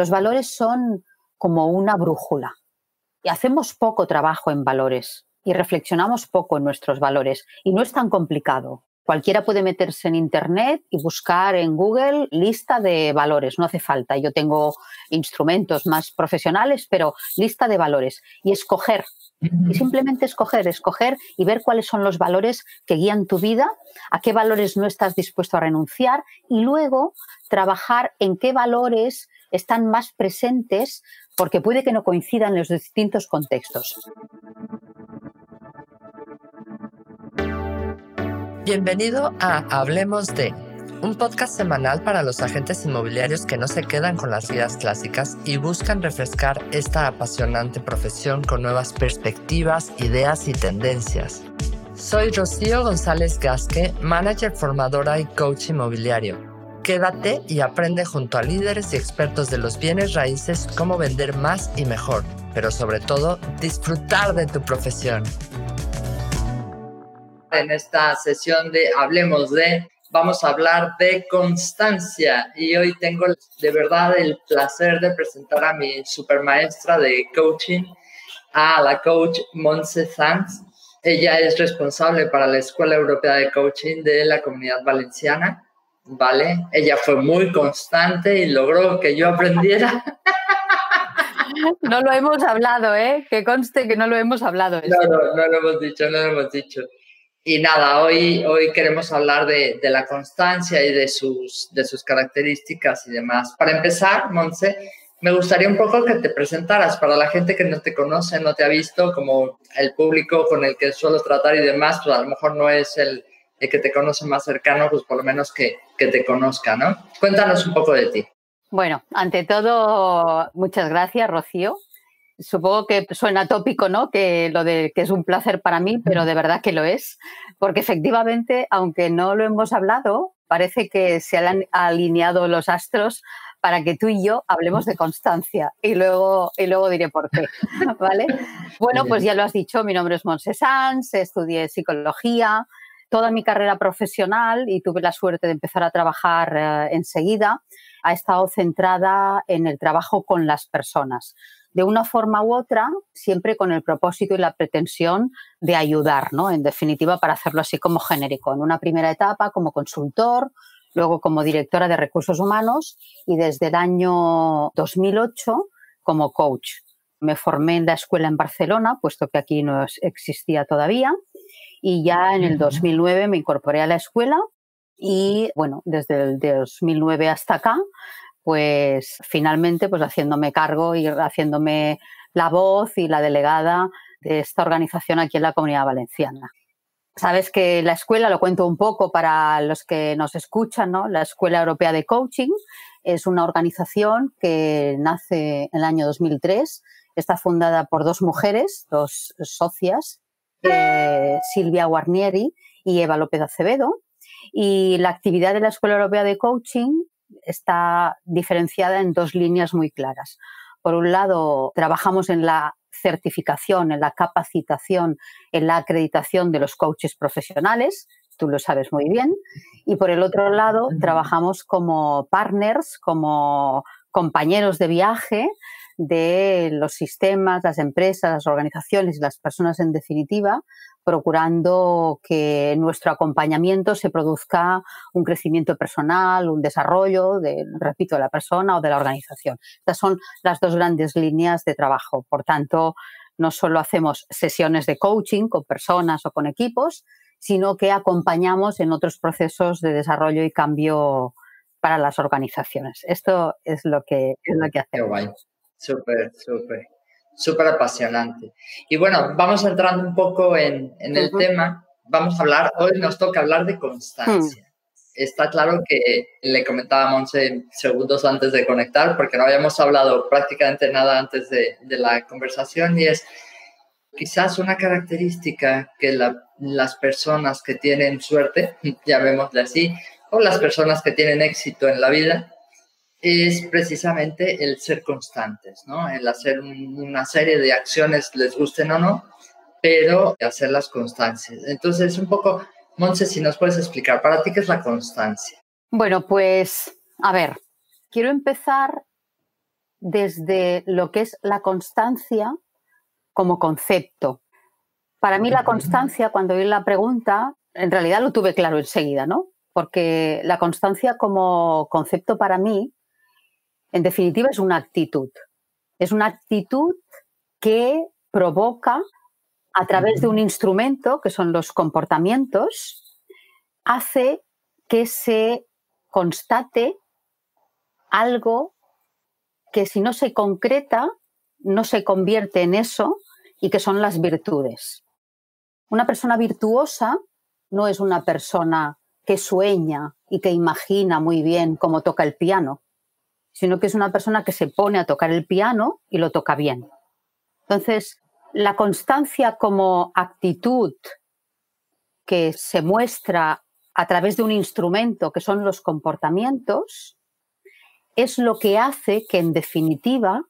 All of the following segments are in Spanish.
Los valores son como una brújula y hacemos poco trabajo en valores y reflexionamos poco en nuestros valores y no es tan complicado. Cualquiera puede meterse en Internet y buscar en Google lista de valores, no hace falta. Yo tengo instrumentos más profesionales, pero lista de valores y escoger. Y simplemente escoger, escoger y ver cuáles son los valores que guían tu vida, a qué valores no estás dispuesto a renunciar y luego trabajar en qué valores están más presentes porque puede que no coincidan en los distintos contextos. Bienvenido a Hablemos de, un podcast semanal para los agentes inmobiliarios que no se quedan con las guías clásicas y buscan refrescar esta apasionante profesión con nuevas perspectivas, ideas y tendencias. Soy Rocío González Gasque, manager formadora y coach inmobiliario. Quédate y aprende junto a líderes y expertos de los bienes raíces cómo vender más y mejor, pero sobre todo disfrutar de tu profesión. En esta sesión de Hablemos de, vamos a hablar de constancia. Y hoy tengo de verdad el placer de presentar a mi supermaestra de coaching, a la coach Monse Sanz. Ella es responsable para la Escuela Europea de Coaching de la Comunidad Valenciana, ¿vale? Ella fue muy constante y logró que yo aprendiera. No lo hemos hablado, ¿eh? Que conste que no lo hemos hablado. No, no, no lo hemos dicho, no lo hemos dicho. Y nada, hoy, hoy queremos hablar de, la constancia y de sus, de sus características y demás. Para empezar, Monse, me gustaría un poco que te presentaras para la gente que no te conoce, no te ha visto, como el público con el que suelo tratar y demás, pues a lo mejor no es el, que te conoce más cercano, pues por lo menos que, que te conozca, ¿no? Cuéntanos un poco de ti. Bueno, ante todo, muchas gracias, Rocío, supongo que suena tópico, ¿no? Que lo de que es un placer para mí, pero de verdad que lo es, porque efectivamente, aunque no lo hemos hablado, parece que se han alineado los astros para que tú y yo hablemos de constancia y luego, y luego diré por qué, ¿vale? Bueno, pues ya lo has dicho, mi nombre es Monse Sanz, estudié psicología, toda mi carrera profesional y tuve la suerte de empezar a trabajar eh, enseguida, ha estado centrada en el trabajo con las personas de una forma u otra, siempre con el propósito y la pretensión de ayudar, ¿no? En definitiva, para hacerlo así como genérico. En una primera etapa como consultor, luego como directora de recursos humanos y desde el año 2008 como coach. Me formé en la escuela en Barcelona, puesto que aquí no existía todavía, y ya en el 2009 me incorporé a la escuela y bueno, desde el 2009 hasta acá pues finalmente pues haciéndome cargo y haciéndome la voz y la delegada de esta organización aquí en la Comunidad Valenciana. Sabes que la escuela, lo cuento un poco para los que nos escuchan, ¿no? La Escuela Europea de Coaching es una organización que nace en el año 2003, está fundada por dos mujeres, dos socias, eh, Silvia Guarnieri y Eva López Acevedo. Y la actividad de la Escuela Europea de Coaching está diferenciada en dos líneas muy claras. Por un lado, trabajamos en la certificación, en la capacitación, en la acreditación de los coaches profesionales, tú lo sabes muy bien, y por el otro lado, trabajamos como partners, como compañeros de viaje de los sistemas, las empresas, las organizaciones y las personas en definitiva procurando que nuestro acompañamiento se produzca un crecimiento personal, un desarrollo, de, repito, de la persona o de la organización. Estas son las dos grandes líneas de trabajo. Por tanto, no solo hacemos sesiones de coaching con personas o con equipos, sino que acompañamos en otros procesos de desarrollo y cambio para las organizaciones. Esto es lo que, es lo que hacemos. Súper, súper súper apasionante. Y bueno, vamos entrando un poco en, en el tema. Vamos a hablar, hoy nos toca hablar de constancia. Hmm. Está claro que le comentaba a segundos antes de conectar, porque no habíamos hablado prácticamente nada antes de, de la conversación, y es quizás una característica que las personas que tienen suerte, llamémosle así, o las personas que tienen éxito en la vida, es precisamente el ser constantes, ¿no? El hacer una serie de acciones, les gusten o no, pero hacerlas constancias. Entonces, un poco, Monse, si nos puedes explicar, para ti, ¿qué es la constancia? Bueno, pues, a ver, quiero empezar desde lo que es la constancia como concepto. Para mí la constancia, cuando oí la pregunta, en realidad lo tuve claro enseguida, ¿no? Porque la constancia como concepto para mí, en definitiva, es una actitud. Es una actitud que provoca a través de un instrumento, que son los comportamientos, hace que se constate algo que si no se concreta, no se convierte en eso y que son las virtudes. Una persona virtuosa no es una persona que sueña y que imagina muy bien cómo toca el piano, sino que es una persona que se pone a tocar el piano y lo toca bien. Entonces, la constancia como actitud que se muestra a través de un instrumento que son los comportamientos, es lo que hace que en definitiva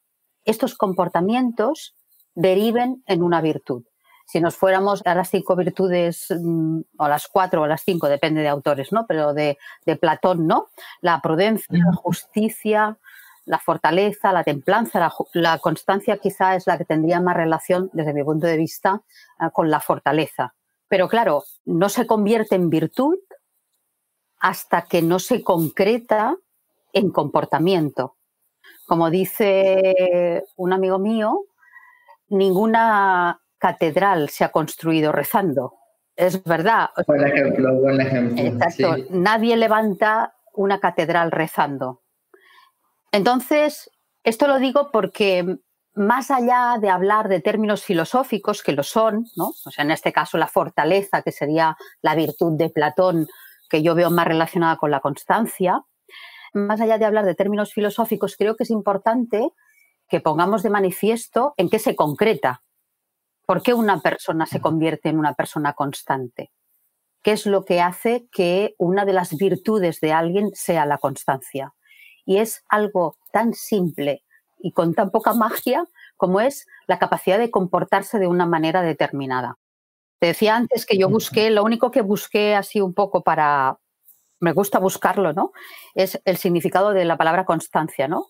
estos comportamientos deriven en una virtud. Si nos fuéramos a las cinco virtudes, mm, o las cuatro o las cinco, depende de autores, ¿no? Pero de, Platón, ¿no? La prudencia, la justicia, la fortaleza, la templanza, la, constancia quizá es la que tendría más relación, desde mi punto de vista, ah, con la fortaleza. Pero claro, no se convierte en virtud hasta que no se concreta en comportamiento. Como dice un amigo mío, ninguna catedral se ha construido rezando. Es verdad. Buen ejemplo, buen ejemplo. Exacto. Nadie levanta una catedral rezando. Entonces, esto lo digo porque más allá de hablar de términos filosóficos, que lo son, ¿no? O sea, en este caso la fortaleza, que sería la virtud de Platón, que yo veo más relacionada con la constancia, más allá de hablar de términos filosóficos, creo que es importante que pongamos de manifiesto en qué se concreta. ¿Por qué una persona se convierte en una persona constante? ¿Qué es lo que hace que una de las virtudes de alguien sea la constancia? Y es algo tan simple y con tan poca magia como es la capacidad de comportarse de una manera determinada. Te decía antes que yo busqué, lo único que busqué así un poco para, me gusta buscarlo, ¿no? Es el significado de la palabra constancia, ¿no?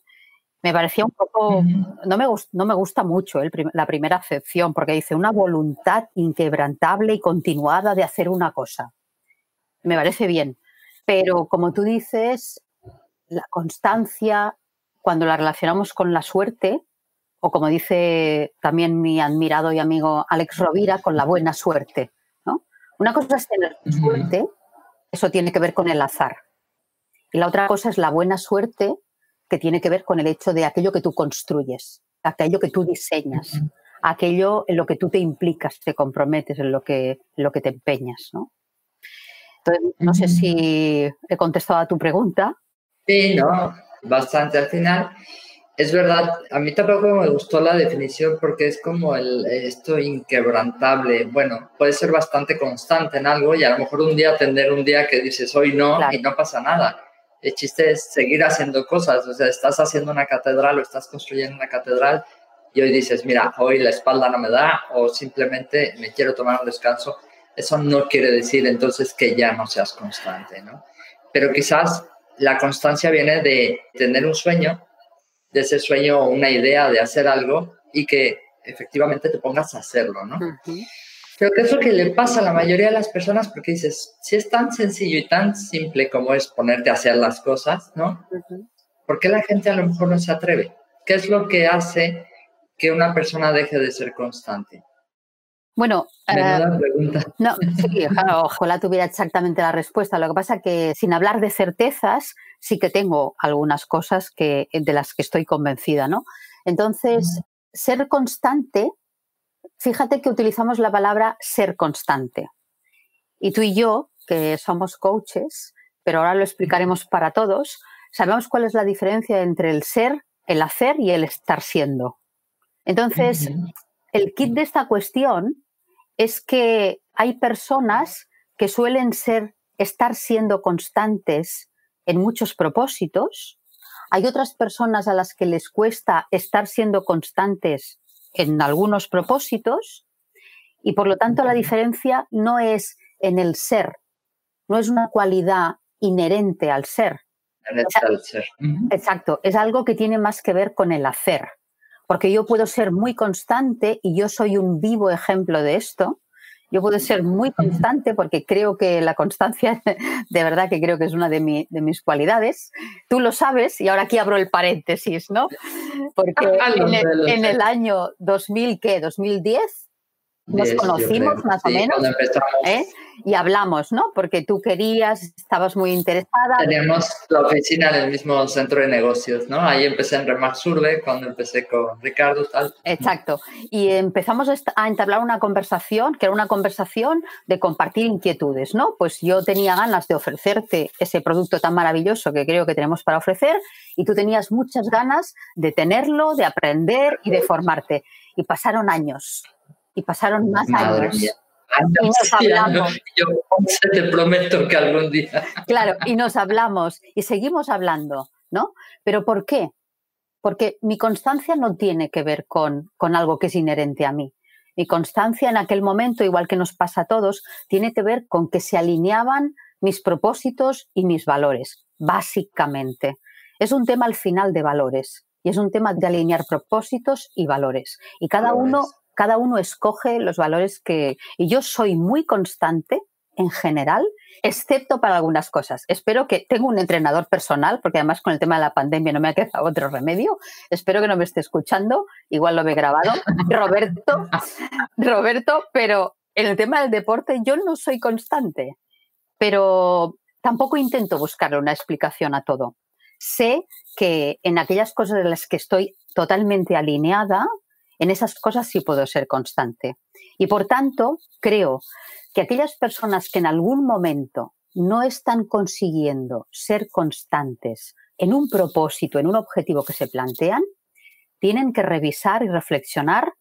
Me parecía un poco, no, me, no me gusta mucho la primera acepción, porque dice una voluntad inquebrantable y continuada de hacer una cosa. Me parece bien, pero como tú dices, la constancia, cuando la relacionamos con la suerte, o como dice también mi admirado y amigo Alex Rovira, con la buena suerte. ¿no? Una cosa es tener suerte eso tiene que ver con el azar. Y la otra cosa es la buena suerte, que tiene que ver con el hecho de aquello que tú construyes, aquello que tú diseñas, aquello en lo que tú te implicas, te comprometes, en lo que, lo que te empeñas. ¿no? Entonces, no sé si he contestado a tu pregunta. Sí, no, bastante al final. Es verdad, a mí tampoco me gustó la definición porque es como el, esto inquebrantable. Bueno, puede ser bastante constante en algo y a lo mejor un día tener un día que dices hoy no y no pasa nada. El chiste es seguir haciendo cosas. O sea, estás haciendo una catedral o estás construyendo una catedral y hoy dices, mira, hoy la espalda no me da o simplemente me quiero tomar un descanso. Eso no quiere decir entonces que ya no seas constante, ¿no? Pero quizás la constancia viene de tener un sueño de ese sueño una idea de hacer algo y que efectivamente te pongas a hacerlo, ¿no? Pero ¿qué es lo que le pasa a la mayoría de las personas? Porque dices, si es tan sencillo y tan simple como es ponerte a hacer las cosas, ¿no? ¿Por qué la gente a lo mejor no se atreve? ¿Qué es lo que hace que una persona deje de ser constante? Bueno, eh, no, sí, ojalá tuviera exactamente la respuesta. Lo que pasa es que sin hablar de certezas, sí que tengo algunas cosas que, de las que estoy convencida, ¿no? Entonces, ser constante, fíjate que utilizamos la palabra ser constante. Y tú y yo, que somos coaches, pero ahora lo explicaremos para todos, sabemos cuál es la diferencia entre el ser, el hacer y el estar siendo. Entonces, el kit de esta cuestión es que hay personas que suelen ser, estar siendo constantes en muchos propósitos. Hay otras personas a las que les cuesta estar siendo constantes en algunos propósitos y por lo tanto la diferencia no es en el ser, no es una cualidad inherente al ser, Exacto, es algo que tiene más que ver con el hacer, porque yo puedo ser muy constante y yo soy un vivo ejemplo de esto. Yo puedo ser muy constante porque creo que la constancia, de verdad que creo que es una de, mis cualidades. Tú lo sabes y ahora aquí abro el paréntesis, ¿no? Porque en el, en el año 2000, ¿qué? 2010 nos conocimos más o menos ¿eh? y hablamos, ¿no? Porque tú querías, estabas muy interesada. Teníamos la oficina en el mismo centro de negocios, ¿no? Ahí empecé en Remar Surbe cuando empecé con Ricardo tal. Exacto. Y empezamos a entablar una conversación, que era una conversación de compartir inquietudes, ¿no? Pues yo tenía ganas de ofrecerte ese producto tan maravilloso que creo que tenemos para ofrecer y tú tenías muchas ganas de tenerlo, de aprender y de formarte. Y pasaron años y pasaron más años. Y nos hablamos. Yo te prometo que algún día. Claro, y nos hablamos y seguimos hablando, ¿no? ¿Pero por qué? Porque mi constancia no tiene que ver con, con algo que es inherente a mí. Mi constancia en aquel momento, igual que nos pasa a todos, tiene que ver con que se alineaban mis propósitos y mis valores, básicamente. Es un tema al final de valores y es un tema de alinear propósitos y valores. Y cada uno cada uno escoge los valores que... Y yo soy muy constante en general, excepto para algunas cosas. Espero que tengo un entrenador personal, porque además con el tema de la pandemia no me ha quedado otro remedio. Espero que no me esté escuchando, igual lo he grabado. Roberto, Roberto, pero en el tema del deporte yo no soy constante, pero tampoco intento buscarle una explicación a todo. Sé que en aquellas cosas en las que estoy totalmente alineada, en esas cosas sí puedo ser constante. Y por tanto, creo que aquellas personas que en algún momento no están consiguiendo ser constantes en un propósito, en un objetivo que se plantean, tienen que revisar y reflexionar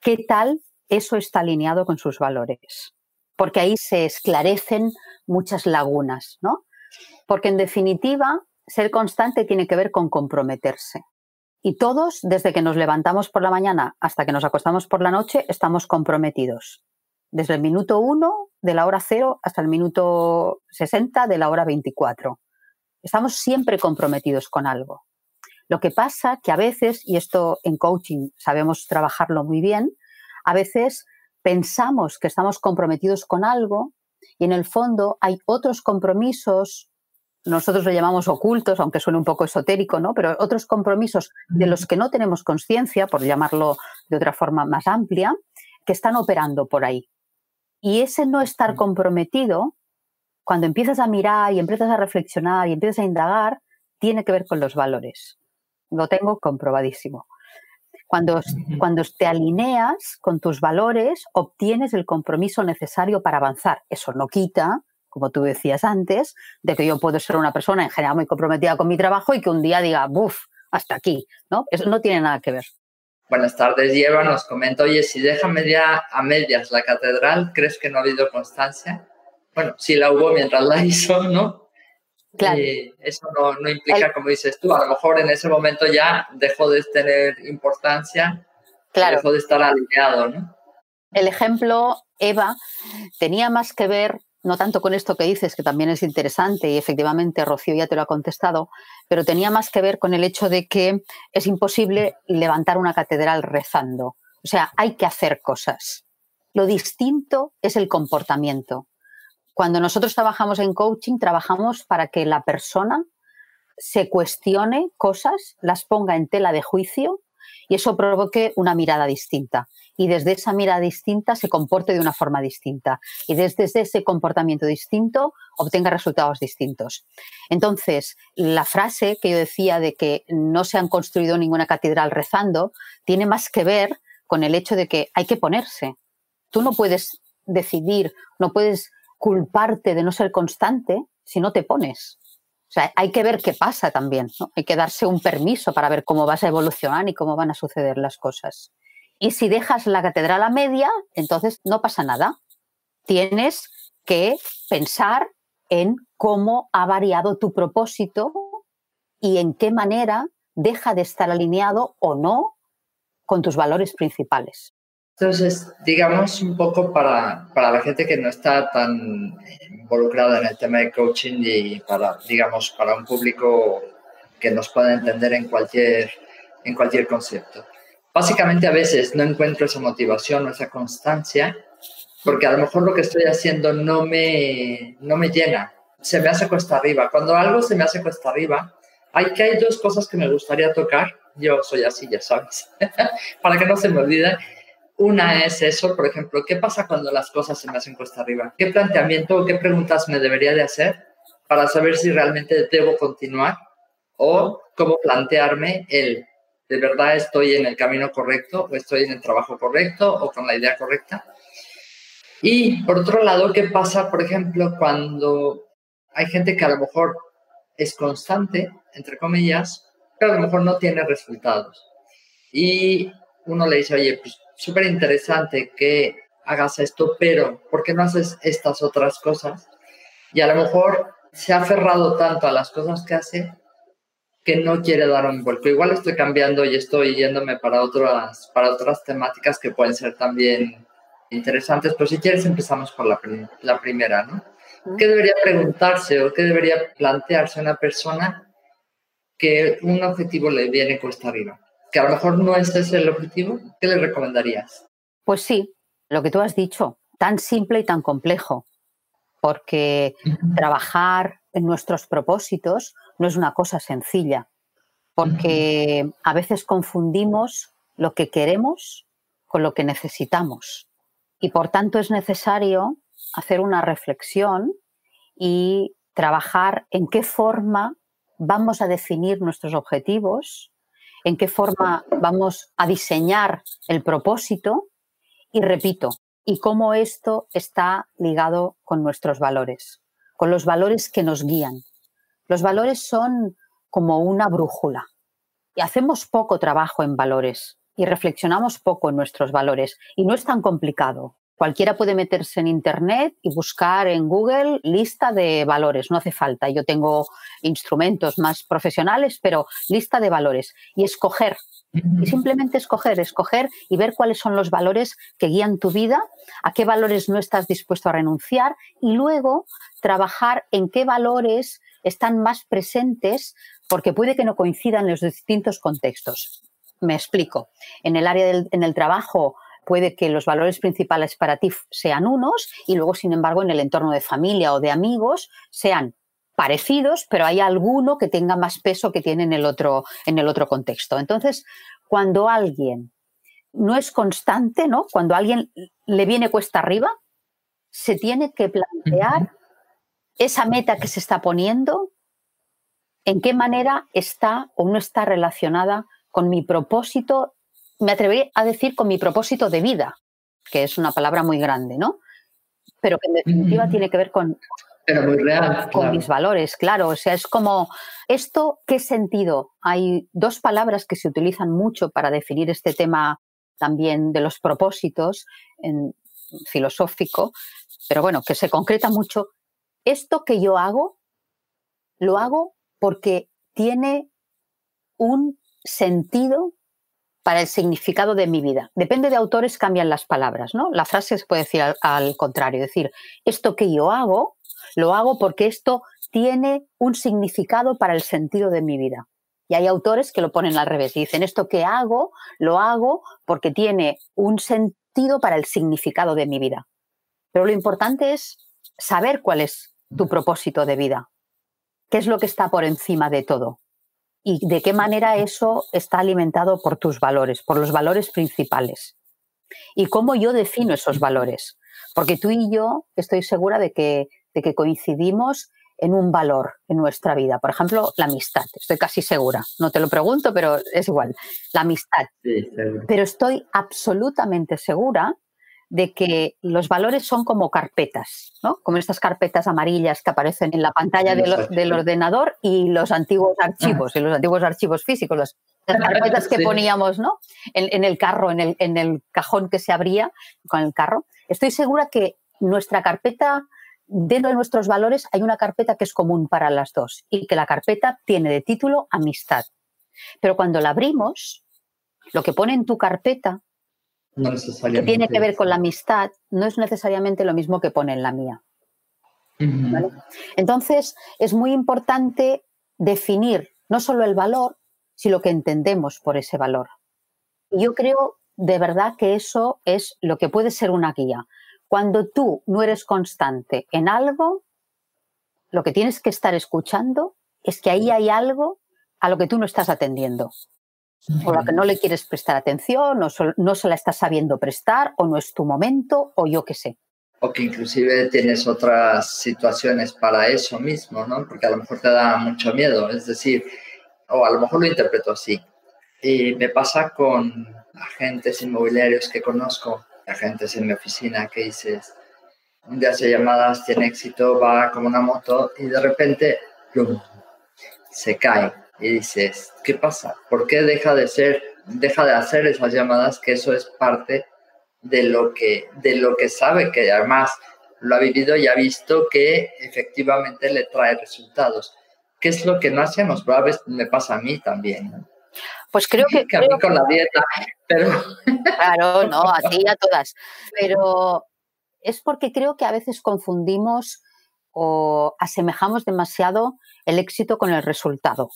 qué tal eso está alineado con sus valores. Porque ahí se esclarecen muchas lagunas, ¿no? Porque en definitiva, ser constante tiene que ver con comprometerse. Y todos, desde que nos levantamos por la mañana hasta que nos acostamos por la noche, estamos comprometidos. Desde el minuto 1 de la hora 0 hasta el minuto 60 de la hora 24. Estamos siempre comprometidos con algo. Lo que pasa que a veces, y esto en coaching sabemos trabajarlo muy bien, a veces pensamos que estamos comprometidos con algo y en el fondo hay otros compromisos nosotros lo llamamos ocultos, aunque suene un poco esotérico, ¿no? Pero otros compromisos de los que no tenemos conciencia, por llamarlo de otra forma más amplia, que están operando por ahí. Y ese no estar comprometido, cuando empiezas a mirar y empiezas a reflexionar y empiezas a indagar, tiene que ver con los valores. Lo tengo comprobadísimo. Cuando, cuando te alineas con tus valores, obtienes el compromiso necesario para avanzar. Eso no quita como tú decías antes, de que yo puedo ser una persona en general muy comprometida con mi trabajo y que un día diga, buf, hasta aquí, ¿no? Eso no tiene nada que ver. Buenas tardes, Eva. Nos comenta, oye, si deja media, a medias la catedral, ¿crees que no ha habido constancia? Bueno, sí la hubo mientras la hizo, ¿no? Claro. Y eso no, implica, como dices tú, a lo mejor en ese momento ya dejó de tener importancia, claro. dejó de estar alineado, ¿no? El ejemplo, Eva, tenía más que ver no tanto con esto que dices, que también es interesante y efectivamente Rocío ya te lo ha contestado, pero tenía más que ver con el hecho de que es imposible levantar una catedral rezando. O sea, hay que hacer cosas. Lo distinto es el comportamiento. Cuando nosotros trabajamos en coaching, trabajamos para que la persona se cuestione cosas, las ponga en tela de juicio y eso provoque una mirada distinta y desde esa mirada distinta se comporte de una forma distinta y desde ese comportamiento distinto obtenga resultados distintos. Entonces, la frase que yo decía de que no se han construido ninguna catedral rezando tiene más que ver con el hecho de que hay que ponerse. Tú no puedes decidir, no puedes culparte de no ser constante si no te pones. O sea, hay que ver qué pasa también, Hay que darse un permiso para ver cómo vas a evolucionar y cómo van a suceder las cosas. Y si dejas la catedral a media, entonces no pasa nada. Tienes que pensar en cómo ha variado tu propósito y en qué manera deja de estar alineado o no con tus valores principales. Entonces, digamos un poco para, para la gente que no está tan involucrada en el tema de coaching y para, digamos, para un público que nos pueda entender en cualquier, en cualquier concepto. Básicamente a veces no encuentro esa motivación o esa constancia porque a lo mejor lo que estoy haciendo no me, no me llena, se me hace cuesta arriba. Cuando algo se me hace cuesta arriba, hay que hay dos cosas que me gustaría tocar. Yo soy así, ya sabes, para que no se me olvide. Una es eso, por ejemplo, ¿qué pasa cuando las cosas se me hacen cuesta arriba? ¿Qué planteamiento o qué preguntas me debería de hacer para saber si realmente debo continuar o cómo plantearme el de verdad estoy en el camino correcto o estoy en el trabajo correcto o con la idea correcta? Y por otro lado, ¿qué pasa, por ejemplo, cuando hay gente que a lo mejor es constante, entre comillas, pero a lo mejor no tiene resultados? Y uno le dice, oye, pues súper interesante que hagas esto, pero ¿por qué no haces estas otras cosas? Y a lo mejor se ha aferrado tanto a las cosas que hace que no quiere dar un vuelco. Igual estoy cambiando y estoy yéndome para otras, para otras temáticas que pueden ser también interesantes, pero si quieres empezamos por la, la primera, ¿no? ¿Qué debería preguntarse o qué debería plantearse una persona que un objetivo le viene cuesta arriba? Que a lo mejor no es ese el objetivo, ¿qué le recomendarías? Pues sí, lo que tú has dicho, tan simple y tan complejo, porque trabajar en nuestros propósitos no es una cosa sencilla, porque a veces confundimos lo que queremos con lo que necesitamos. Y por tanto es necesario hacer una reflexión y trabajar en qué forma vamos a definir nuestros objetivos, en qué forma vamos a diseñar el propósito y repito, y cómo esto está ligado con nuestros valores, con los valores que nos guían. Los valores son como una brújula y hacemos poco trabajo en valores y reflexionamos poco en nuestros valores y no es tan complicado. Cualquiera puede meterse en Internet y buscar en Google lista de valores, no hace falta. Yo tengo instrumentos más profesionales, pero lista de valores y escoger. Y simplemente escoger, escoger y ver cuáles son los valores que guían tu vida, a qué valores no estás dispuesto a renunciar y luego trabajar en qué valores están más presentes porque puede que no coincidan en los distintos contextos. Me explico. En el área del en el trabajo puede que los valores principales para ti sean unos y luego, sin embargo, en el entorno de familia o de amigos sean parecidos, pero hay alguno que tenga más peso que tiene en el otro, en el otro contexto. Entonces, cuando alguien no es constante, ¿no? Cuando a alguien le viene cuesta arriba, se tiene que plantear esa meta que se está poniendo, en qué manera está o no está relacionada con mi propósito, me atrevería a decir con mi propósito de vida, que es una palabra muy grande, ¿no? Pero que en definitiva tiene que ver con, con mis valores, claro. O sea, es como, ¿esto qué sentido? Hay dos palabras que se utilizan mucho para definir este tema también de los propósitos en filosófico, pero bueno, que se concreta mucho. Esto que yo hago, lo hago porque tiene un sentido para el significado de mi vida. Depende de autores, cambian las palabras, ¿no? La frase se puede decir al, al contrario, decir, esto que yo hago, lo hago porque esto tiene un significado para el sentido de mi vida. Y hay autores que lo ponen al revés dicen, esto que hago, lo hago porque tiene un sentido para el significado de mi vida. Pero lo importante es saber cuál es tu propósito de vida, qué es lo que está por encima de todo y de qué manera eso está alimentado por tus valores, por los valores principales. Y cómo yo defino esos valores. Porque tú y yo estoy segura de que, de que coincidimos en un valor en nuestra vida. Por ejemplo, la amistad. Estoy casi segura. No te lo pregunto, pero es igual. La amistad. pero estoy absolutamente segura de que los valores son como carpetas, ¿no? Como estas carpetas amarillas que aparecen en la pantalla del ordenador y los antiguos archivos, y los antiguos archivos físicos, las, carpetas que poníamos, ¿no? En, el carro, en el, en el cajón que se abría con el carro. Estoy segura que nuestra carpeta, dentro de nuestros valores, hay una carpeta que es común para las dos y que la carpeta tiene de título amistad. Pero cuando la abrimos, lo que pone en tu carpeta que tiene que ver con la amistad, no es necesariamente lo mismo que pone en la mía. Entonces, es muy importante definir no solo el valor, sino lo que entendemos por ese valor. Yo creo de verdad que eso es lo que puede ser una guía. Cuando tú no eres constante en algo, lo que tienes que estar escuchando es que ahí hay algo a lo que tú no estás atendiendo, o a lo que no le quieres prestar atención, o no se la estás sabiendo prestar, o no es tu momento, o yo qué sé. O que inclusive tienes otras situaciones para eso mismo, ¿no? Porque a lo mejor te da mucho miedo, es decir, o a lo mejor lo interpreto así. Y me pasa con agentes inmobiliarios que conozco, agentes en mi oficina, que dices, un día hace llamadas, tiene éxito, va como una moto y de repente se cae y dices, ¿qué pasa? ¿Por qué deja de ser, deja de hacer esas llamadas? Que eso es parte de lo que, de lo que sabe, que además lo ha vivido y ha visto que efectivamente le trae resultados. ¿Qué es lo que no hacemos? Pero a veces me pasa a mí también. Pues creo que... que a mí con la dieta, pero... Claro, no, a ti y a todas. Pero es porque creo que a veces confundimos o asemejamos demasiado el éxito con el resultado.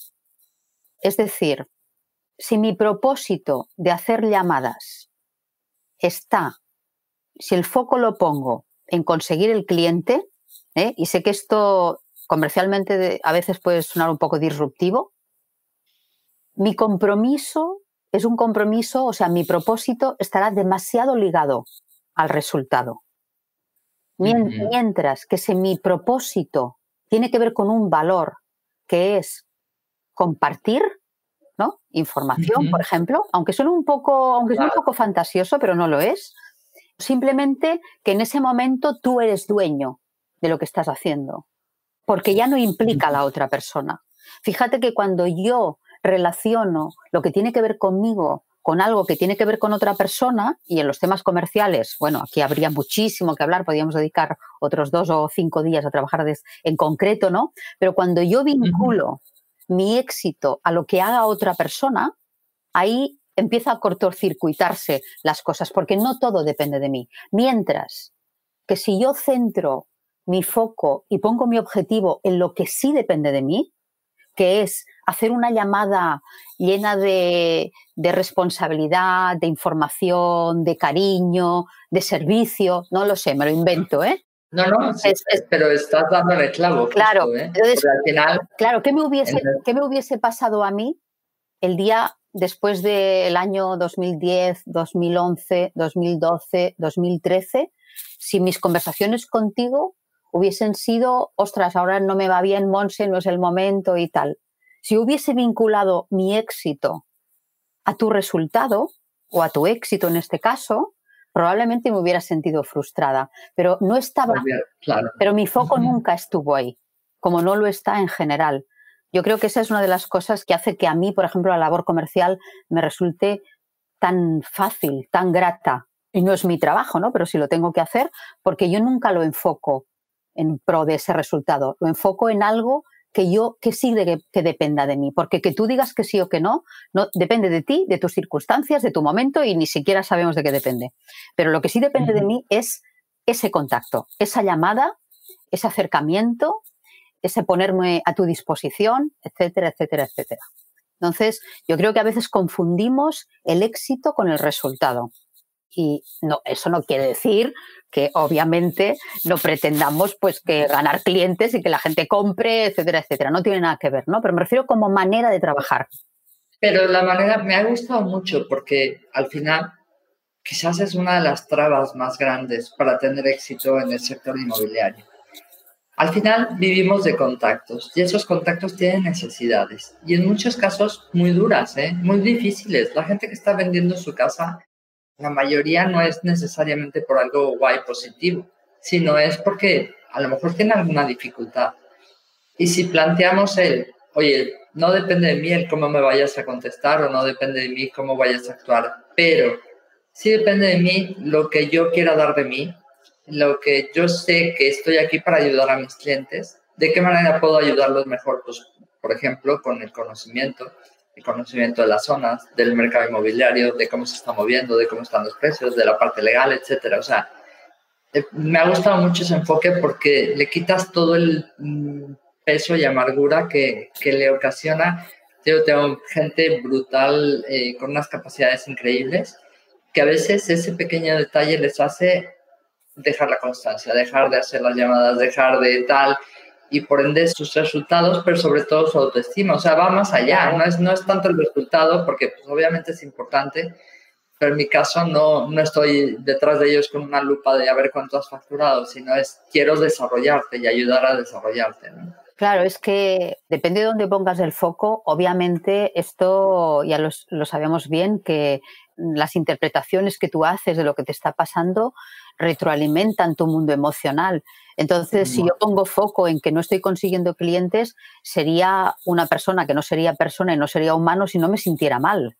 Es decir, si mi propósito de hacer llamadas está, si el foco lo pongo en conseguir el cliente, ¿eh? y sé que esto comercialmente a veces puede sonar un poco disruptivo, mi compromiso es un compromiso, o sea, mi propósito estará demasiado ligado al resultado. Mientras que si mi propósito tiene que ver con un valor que es compartir, ¿no? Información, por ejemplo, aunque suene un poco, aunque un poco fantasioso, pero no lo es. Simplemente que en ese momento tú eres dueño de lo que estás haciendo, porque ya no implica a la otra persona. Fíjate que cuando yo relaciono lo que tiene que ver conmigo con algo que tiene que ver con otra persona y en los temas comerciales, bueno, aquí habría muchísimo que hablar, podríamos dedicar otros dos o cinco días a trabajar en concreto, ¿no? Pero cuando yo vinculo mi éxito a lo que haga otra persona, ahí empieza a cortocircuitarse las cosas, porque no todo depende de mí. Mientras que si yo centro mi foco y pongo mi objetivo en lo que sí depende de mí, que es hacer una llamada llena de, responsabilidad, de información, de cariño, de servicio, no lo sé, me lo invento, ¿eh? No, no, pero estás dándole clavo. Claro, ¿eh? al final, claro, ¿qué me, hubiese, ¿qué me hubiese pasado a mí el día después del año 2010, 2011, 2012, 2013, si mis conversaciones contigo hubiesen sido, ostras, ahora no me va bien, Monse, no es el momento y tal. Si hubiese vinculado mi éxito a tu resultado, o a tu éxito en este caso, probablemente me hubiera sentido frustrada, pero no estaba, pero mi foco nunca estuvo ahí, como no lo está en general. Yo creo que esa es una de las cosas que hace que a mí, por ejemplo, la labor comercial me resulte tan fácil, tan grata. Y no es mi trabajo, ¿no? Pero sí lo tengo que hacer porque yo nunca lo enfoco en pro de ese resultado. Lo enfoco en algo que yo, que sí de, que dependa de mí, porque que tú digas que sí o que no, no, depende de ti, de tus circunstancias, de tu momento y ni siquiera sabemos de qué depende. Pero lo que sí depende de mí es ese contacto, esa llamada, ese acercamiento, ese ponerme a tu disposición, etcétera, etcétera, etcétera. Entonces, yo creo que a veces confundimos el éxito con el resultado. Y no, eso no quiere decir que obviamente no pretendamos pues que ganar clientes y que la gente compre, etcétera, etcétera. No tiene nada que ver, ¿no? Pero me refiero como manera de trabajar. Pero la manera me ha gustado mucho porque al final quizás es una de las trabas más grandes para tener éxito en el sector inmobiliario. Al final vivimos de contactos y esos contactos tienen necesidades y en muchos casos muy duras, ¿eh? muy difíciles. La gente que está vendiendo su casa la mayoría no es necesariamente por algo guay positivo, sino es porque a lo mejor tiene alguna dificultad. Y si planteamos el, oye, no depende de mí el cómo me vayas a contestar o no depende de mí cómo vayas a actuar, pero sí depende de mí lo que yo quiera dar de mí, lo que yo sé que estoy aquí para ayudar a mis clientes, de qué manera puedo ayudarlos mejor, pues, por ejemplo, con el conocimiento, conocimiento de las zonas, del mercado inmobiliario, de cómo se está moviendo, de cómo están los precios, de la parte legal, etcétera. O sea, eh, me ha gustado mucho ese enfoque porque le quitas todo el mm, peso y amargura que, que le ocasiona. Yo tengo gente brutal eh, con unas capacidades increíbles que a veces ese pequeño detalle les hace dejar la constancia, dejar de hacer las llamadas, dejar de tal, y por ende sus resultados, pero sobre todo su autoestima. O sea, va más allá, no es, no es tanto el resultado, porque pues, obviamente es importante, pero en mi caso no, no estoy detrás de ellos con una lupa de a ver cuánto has facturado, sino es quiero desarrollarte y ayudar a desarrollarte. Claro, es que depende de dónde pongas el foco, obviamente esto ya lo, lo sabemos bien, que las interpretaciones que tú haces de lo que te está pasando retroalimentan tu mundo emocional. Entonces, si yo pongo foco en que no estoy consiguiendo clientes, sería una persona que no sería persona y no sería humano si no me sintiera mal.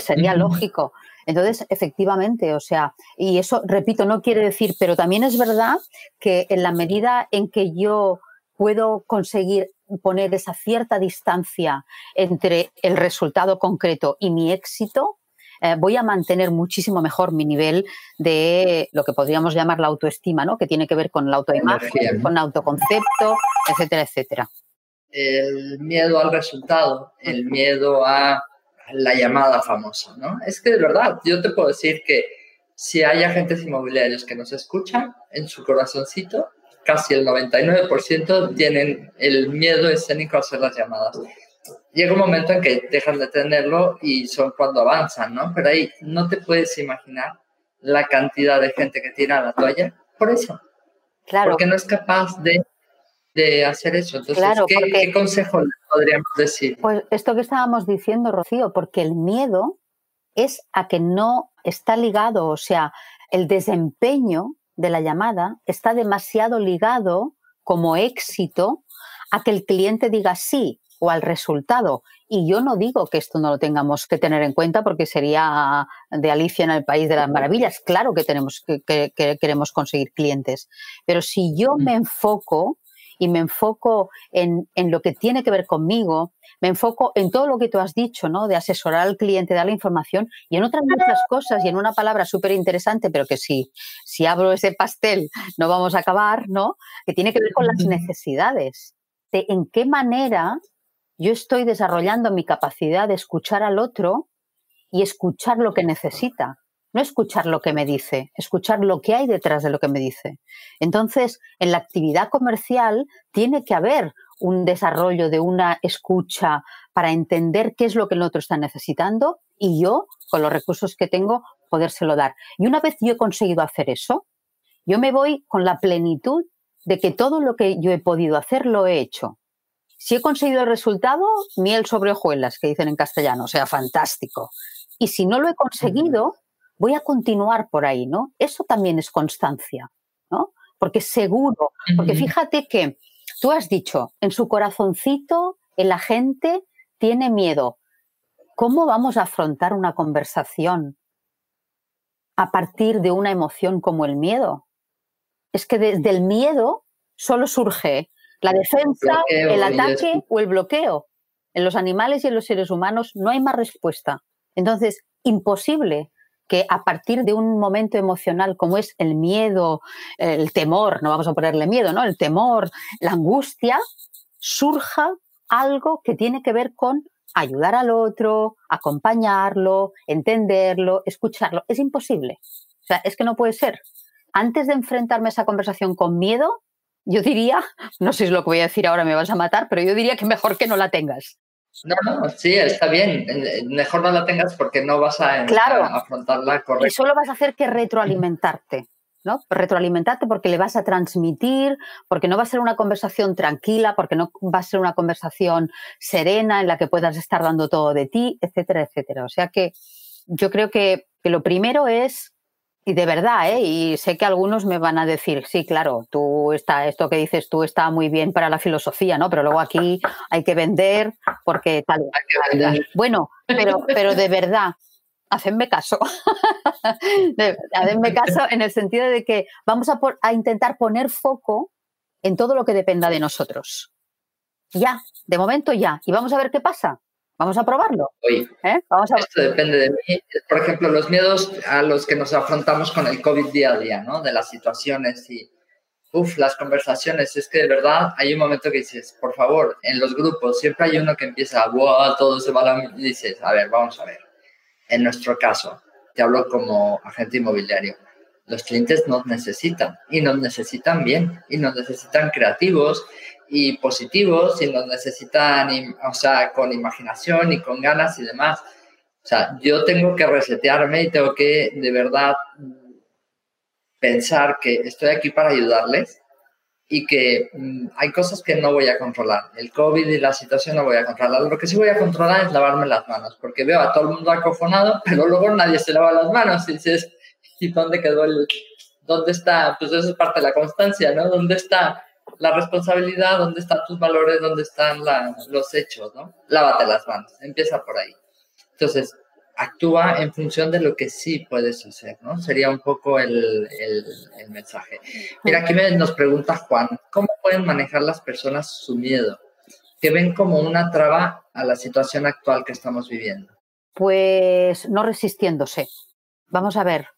sería lógico. Entonces, efectivamente, o sea, y eso, repito, no quiere decir, pero también es verdad que en la medida en que yo puedo conseguir poner esa cierta distancia entre el resultado concreto y mi éxito, eh, voy a mantener muchísimo mejor mi nivel de lo que podríamos llamar la autoestima, ¿no? que tiene que ver con la autoimagen, con el autoconcepto, etcétera, etcétera. El miedo al resultado, el miedo a la llamada famosa, ¿no? Es que de verdad, yo te puedo decir que si hay agentes inmobiliarios que nos escuchan, en su corazoncito, casi el 99% tienen el miedo escénico a hacer las llamadas llega un momento en que dejan de tenerlo y son cuando avanzan, ¿no? Pero ahí no te puedes imaginar la cantidad de gente que tira la toalla por eso. Claro. Porque no es capaz de, de hacer eso. Entonces, ¿qué, consejo le podríamos decir? Pues esto que estábamos diciendo, Rocío, porque el miedo es a que no está ligado, o sea, el desempeño de la llamada está demasiado ligado como éxito a que el cliente diga sí, o al resultado. Y yo no digo que esto no lo tengamos que tener en cuenta porque sería de Alicia en el País de las Maravillas. Claro que, tenemos, que, queremos conseguir clientes. Pero si yo me enfoco y me enfoco en, en, lo que tiene que ver conmigo, me enfoco en todo lo que tú has dicho, ¿no? De asesorar al cliente, darle información y en otras muchas cosas y en una palabra súper interesante, pero que si, si abro ese pastel no vamos a acabar, ¿no? Que tiene que ver con las necesidades. De en qué manera yo estoy desarrollando mi capacidad de escuchar al otro y escuchar lo que necesita, no escuchar lo que me dice, escuchar lo que hay detrás de lo que me dice. Entonces, en la actividad comercial tiene que haber un desarrollo de una escucha para entender qué es lo que el otro está necesitando y yo, con los recursos que tengo, podérselo dar. Y una vez yo he conseguido hacer eso, yo me voy con la plenitud de que todo lo que yo he podido hacer lo he hecho. Si he conseguido el resultado, miel sobre hojuelas, que dicen en castellano, o sea, fantástico. Y si no lo he conseguido, voy a continuar por ahí, ¿no? Eso también es constancia, ¿no? Porque seguro, porque fíjate que tú has dicho, en su corazoncito el agente tiene miedo. ¿Cómo vamos a afrontar una conversación a partir de una emoción como el miedo? Es que desde el miedo solo surge la defensa, el ataque o el bloqueo. En los animales y en los seres humanos no hay más respuesta. Entonces, imposible que a partir de un momento emocional como es el miedo, el temor, no vamos a ponerle miedo, ¿no? El temor, la angustia, surja algo que tiene que ver con ayudar al otro, acompañarlo, entenderlo, escucharlo. Es imposible. O sea, es que no puede ser. Antes de enfrentarme a esa conversación con miedo, yo diría, no sé si es lo que voy a decir ahora, me vas a matar, pero yo diría que mejor que no la tengas. No, no, sí, está bien. Mejor no la tengas porque no vas a, afrontarla correctamente. Y solo vas a hacer que retroalimentarte, ¿no? Retroalimentarte porque le vas a transmitir, porque no va a ser una conversación tranquila, porque no va a ser una conversación serena en la que puedas estar dando todo de ti, etcétera, etcétera. O sea que yo creo que, que lo primero es y de verdad, ¿eh? y sé que algunos me van a decir, sí, claro, tú está, esto que dices tú está muy bien para la filosofía, ¿no? Pero luego aquí hay que vender porque tal. Bueno, pero, pero de verdad, hacedme caso. hacedme caso en el sentido de que vamos a, a intentar poner foco en todo lo que dependa de nosotros. Ya, de momento ya. Y vamos a ver qué pasa. Vamos a probarlo. ¿Eh? Vamos a... Esto depende de mí. Por ejemplo, los miedos a los que nos afrontamos con el COVID día a día, ¿no? De las situaciones y, uff, las conversaciones. Es que de verdad hay un momento que dices, por favor, en los grupos siempre hay uno que empieza, wow, todo se va a la... Y dices, a ver, vamos a ver. En nuestro caso, te hablo como agente inmobiliario los clientes nos necesitan y nos necesitan bien y nos necesitan creativos y positivos y nos necesitan, o sea, con imaginación y con ganas y demás. O sea, yo tengo que resetearme y tengo que de verdad pensar que estoy aquí para ayudarles y que mm, hay cosas que no voy a controlar. El COVID y la situación no voy a controlar. Lo que sí voy a controlar es lavarme las manos, porque veo a todo el mundo acofonado, pero luego nadie se lava las manos y dices, ¿y dónde quedó el... ¿Dónde está? Pues eso es parte de la constancia, ¿no? ¿Dónde está la responsabilidad? ¿Dónde están tus valores? ¿Dónde están los hechos, ¿no? Lávate las manos, empieza por ahí. Entonces, actúa en función de lo que sí puedes hacer, ¿no? Sería un poco el, el, mensaje. Mira, aquí me, nos pregunta Juan, ¿cómo pueden manejar las personas su miedo? Que ven como una traba a la situación actual que estamos viviendo. Pues no resistiéndose. Vamos a ver,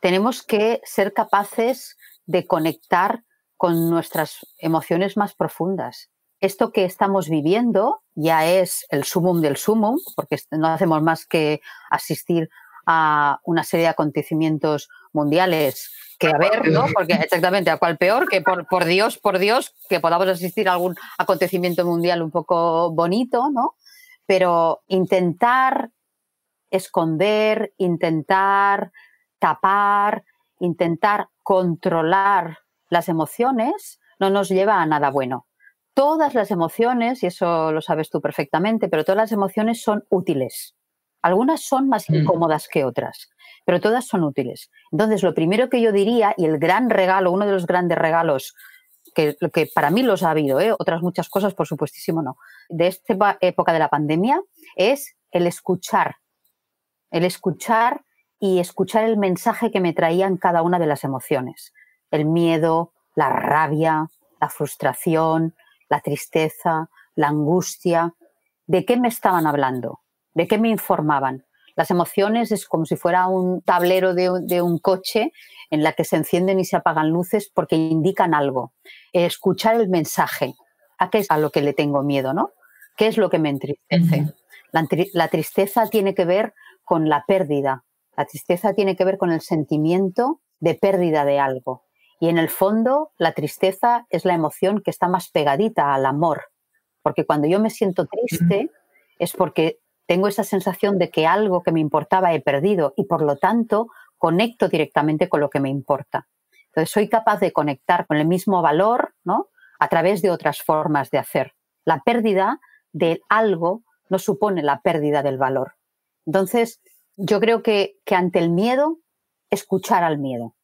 tenemos que ser capaces de conectar con nuestras emociones más profundas. Esto que estamos viviendo ya es el sumum del sumum, porque no hacemos más que asistir a una serie de acontecimientos mundiales que a ver, ¿no? Porque exactamente, a cuál peor, que por, por Dios, por Dios, que podamos asistir a algún acontecimiento mundial un poco bonito, ¿no? Pero intentar esconder, intentar tapar, intentar controlar las emociones no nos lleva a nada bueno. Todas las emociones, y eso lo sabes tú perfectamente, pero todas las emociones son útiles. Algunas son más mm. incómodas que otras, pero todas son útiles. Entonces, lo primero que yo diría, y el gran regalo, uno de los grandes regalos, que, que para mí los ha habido, ¿eh? otras muchas cosas, por supuestísimo, no, de esta época de la pandemia, es el escuchar. El escuchar y escuchar el mensaje que me traían cada una de las emociones. El miedo, la rabia, la frustración, la tristeza, la angustia. ¿De qué me estaban hablando? ¿De qué me informaban? Las emociones es como si fuera un tablero de, un coche en la que se encienden y se apagan luces porque indican algo. Escuchar el mensaje. ¿A qué es a lo que le tengo miedo, no? ¿Qué es lo que me entristece? la tristeza tiene que ver con la pérdida, la tristeza tiene que ver con el sentimiento de pérdida de algo. Y en el fondo, la tristeza es la emoción que está más pegadita al amor. Porque cuando yo me siento triste es porque tengo esa sensación de que algo que me importaba he perdido y por lo tanto conecto directamente con lo que me importa. Entonces soy capaz de conectar con el mismo valor, ¿no? A través de otras formas de hacer. La pérdida de algo no supone la pérdida del valor. Entonces, yo creo que, ante el miedo, escuchar al miedo,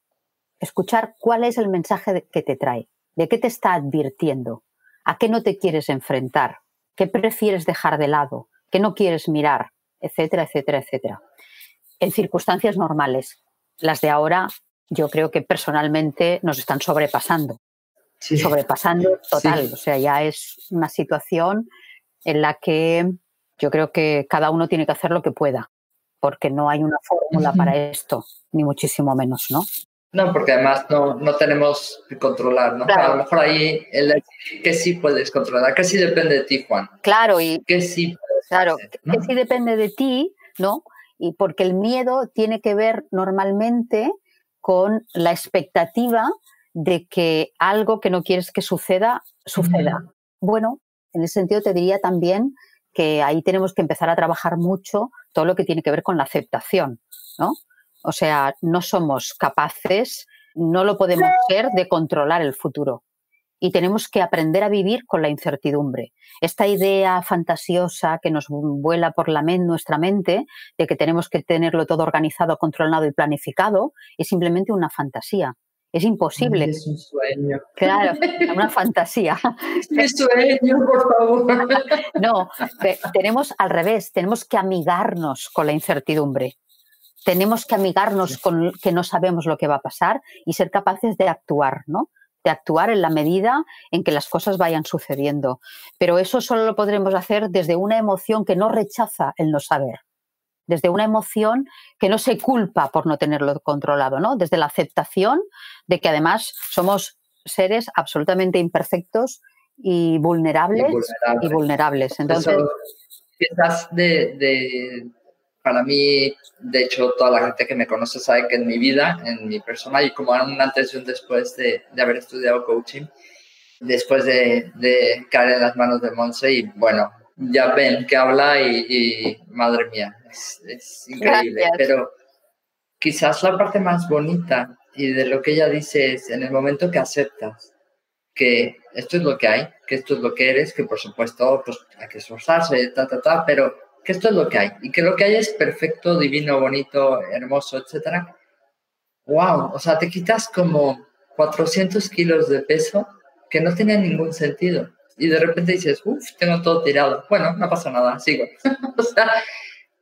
escuchar cuál es el mensaje que te trae, de qué te está advirtiendo, a qué no te quieres enfrentar, qué prefieres dejar de lado, qué no quieres mirar, etcétera, etcétera, etcétera. En circunstancias normales, las de ahora, yo creo que personalmente nos están sobrepasando. Sobrepasando total. O sea, ya es una situación en la que yo creo que cada uno tiene que hacer lo que pueda porque no hay una fórmula para esto, ni muchísimo menos, ¿no? No, porque además no, no tenemos que controlar, ¿no? A lo mejor ahí el que sí puedes controlar, que sí depende de ti, Juan. Claro, y que sí claro, que sí depende de ti, ¿no? Y porque el miedo tiene que ver normalmente con la expectativa de que algo que no quieres que suceda, suceda. Bueno, en ese sentido te diría también que ahí tenemos que empezar a trabajar mucho todo lo que tiene que ver con la aceptación, ¿no? O sea, no somos capaces, no lo podemos ser de controlar el futuro. Y tenemos que aprender a vivir con la incertidumbre. Esta idea fantasiosa que nos vuela por la mente, nuestra mente, de que tenemos que tenerlo todo organizado, controlado y planificado, es simplemente una fantasía. Es imposible. Es un sueño. Claro, una fantasía. Es sueño, por favor. No, tenemos al revés, tenemos que amigarnos con la incertidumbre. Tenemos que amigarnos con que no sabemos lo que va a pasar y ser capaces de actuar, ¿no? de actuar en la medida en que las cosas vayan sucediendo. Pero eso solo lo podremos hacer desde una emoción que no rechaza el no saber, desde una emoción que no se culpa por no tenerlo controlado, ¿no? Desde la aceptación de que además somos seres absolutamente imperfectos y vulnerables y vulnerables. Entonces, quizás de, para mí, de hecho, toda la gente que me conoce sabe que en mi vida, en mi persona, y como un antes y un después de, haber estudiado coaching, después de, caer en las manos de Monse, y bueno, ya ven que habla y, madre mía, es, increíble. Pero quizás la parte más bonita y de lo que ella dice es en el momento que aceptas que esto es lo que hay, que esto es lo que eres, que por supuesto pues, hay que esforzarse, ta, ta, ta, pero que esto es lo que hay y que lo que hay es perfecto, divino, bonito, hermoso, etc. ¡Wow! O sea, te quitas como 400 kilos de peso que no tiene ningún sentido. Y de repente dices, uff, tengo todo tirado. Bueno, no pasa nada, sigo. o sea,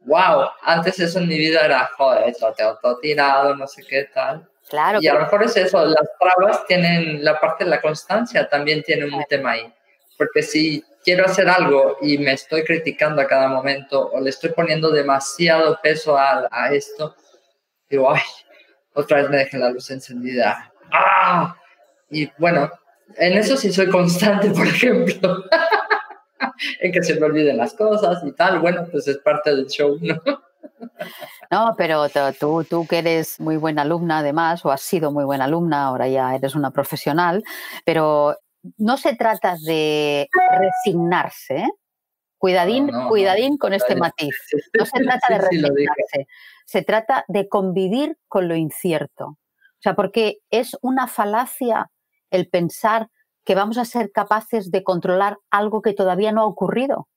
wow, antes eso en mi vida era, joder, esto tengo todo tirado, no sé qué tal. Claro. Y a lo mejor es eso, las trabas tienen la parte de la constancia, también tiene un tema ahí. Porque si quiero hacer algo y me estoy criticando a cada momento o le estoy poniendo demasiado peso a, esto, digo, ay, otra vez me dejé la luz encendida. ¡Ah! Y bueno, en eso sí soy constante, por ejemplo. en que se me olviden las cosas y tal. Bueno, pues es parte del show, ¿no? No, pero tú, tú que eres muy buena alumna además, o has sido muy buena alumna, ahora ya eres una profesional, pero no se trata de resignarse. ¿eh? Cuidadín, cuidadín con este matiz. No se trata de resignarse. Se trata de convivir con lo incierto. O sea, porque es una falacia el pensar que vamos a ser capaces de controlar algo que todavía no ha ocurrido.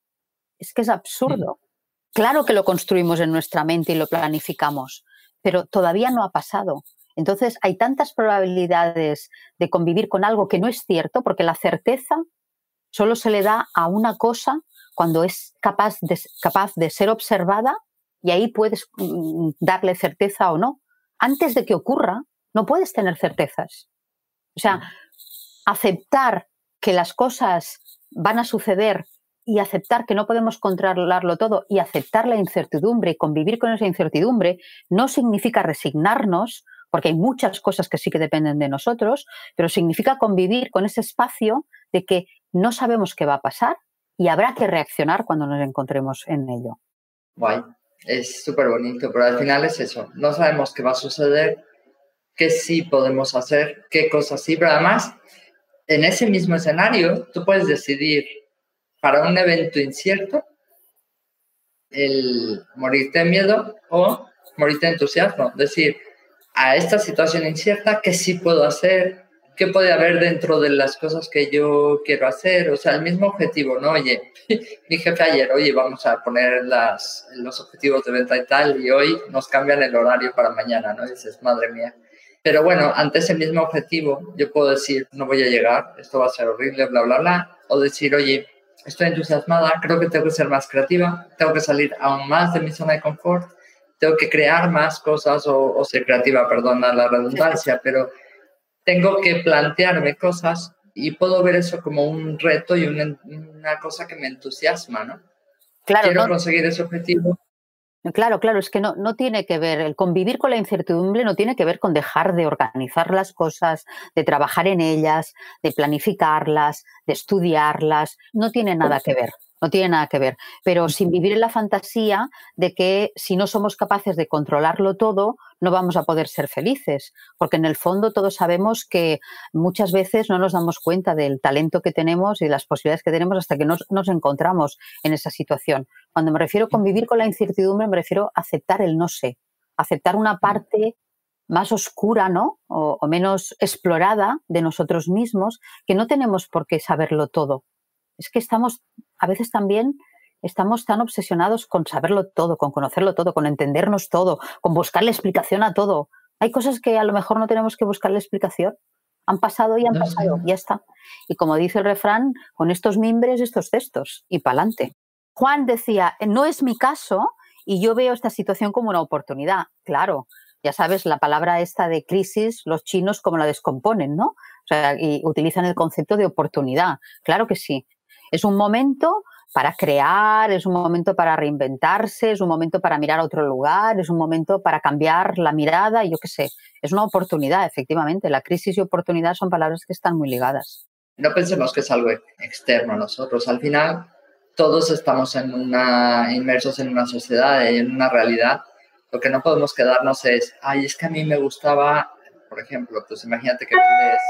Es que es absurdo. Mm. Claro que lo construimos en nuestra mente y lo planificamos, pero todavía no ha pasado. Entonces, hay tantas probabilidades de convivir con algo que no es cierto, porque la certeza solo se le da a una cosa cuando es capaz de, capaz de ser observada y ahí puedes mm, darle certeza o no. Antes de que ocurra, no puedes tener certezas. O sea, aceptar que las cosas van a suceder y aceptar que no podemos controlarlo todo y aceptar la incertidumbre y convivir con esa incertidumbre no significa resignarnos, porque hay muchas cosas que sí que dependen de nosotros, pero significa convivir con ese espacio de que no sabemos qué va a pasar y habrá que reaccionar cuando nos encontremos en ello. Guay, es súper bonito, pero al final es eso, no sabemos qué va a suceder, qué sí podemos hacer, qué cosas sí, pero además en ese mismo escenario tú puedes decidir para un evento incierto el morirte de miedo o morirte de entusiasmo. Decir, a esta situación incierta, ¿qué sí puedo hacer? ¿Qué puede haber dentro de las cosas que yo quiero hacer? O sea, el mismo objetivo, ¿no? Oye, mi jefe ayer, oye, vamos a poner las, los objetivos de venta y tal, y hoy nos cambian el horario para mañana, ¿no? Y dices, madre mía. Pero bueno, ante ese mismo objetivo, yo puedo decir, no voy a llegar, esto va a ser horrible, bla, bla, bla. O decir, oye, estoy entusiasmada, creo que tengo que ser más creativa, tengo que salir aún más de mi zona de confort, tengo que crear más cosas o, ser creativa, perdona la redundancia, pero tengo que plantearme cosas y puedo ver eso como un reto y una, cosa que me entusiasma, ¿no? Claro, Quiero conseguir ese objetivo. Claro, claro, es que no, no tiene que ver, el convivir con la incertidumbre no tiene que ver con dejar de organizar las cosas, de trabajar en ellas, de planificarlas, de estudiarlas, no tiene nada que ver no tiene nada que ver. Pero sin vivir en la fantasía de que si no somos capaces de controlarlo todo, no vamos a poder ser felices. Porque en el fondo todos sabemos que muchas veces no nos damos cuenta del talento que tenemos y de las posibilidades que tenemos hasta que nos, encontramos en esa situación. Cuando me refiero a convivir con la incertidumbre, me refiero a aceptar el no sé, aceptar una parte más oscura, ¿no? O, o, menos explorada de nosotros mismos, que no tenemos por qué saberlo todo. Es que estamos a veces también estamos tan obsesionados con saberlo todo, con conocerlo todo, con entendernos todo, con buscarle explicación a todo. Hay cosas que a lo mejor no tenemos que buscarle explicación. Han pasado y han pasado, ya está. Y como dice el refrán, con estos mimbres, estos textos, y pa'lante. Juan decía, no es mi caso y yo veo esta situación como una oportunidad. Claro, ya sabes, la palabra esta de crisis, los chinos como la descomponen, ¿no? O sea, y utilizan el concepto de oportunidad. Claro que sí. Es un momento para crear, es un momento para reinventarse, es un momento para mirar a otro lugar, es un momento para cambiar la mirada, yo qué sé. Es una oportunidad, efectivamente. La crisis y oportunidad son palabras que están muy ligadas. No pensemos que es algo externo a nosotros. Al final, todos estamos en una, inmersos en una sociedad, en una realidad. Lo que no podemos quedarnos es, ay, es que a mí me gustaba, por ejemplo, pues imagínate que vendes